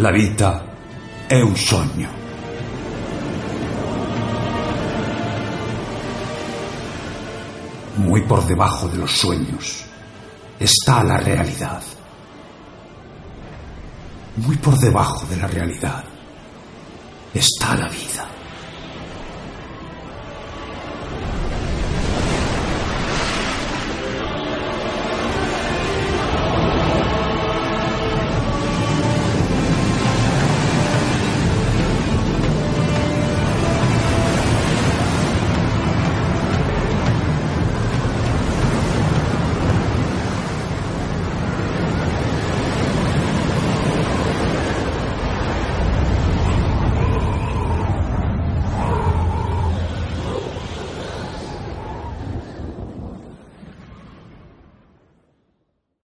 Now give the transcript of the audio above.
La vita è un sogno. Muy por debajo de los sueños está la realidad. Muy por debajo de la realidad está la vida.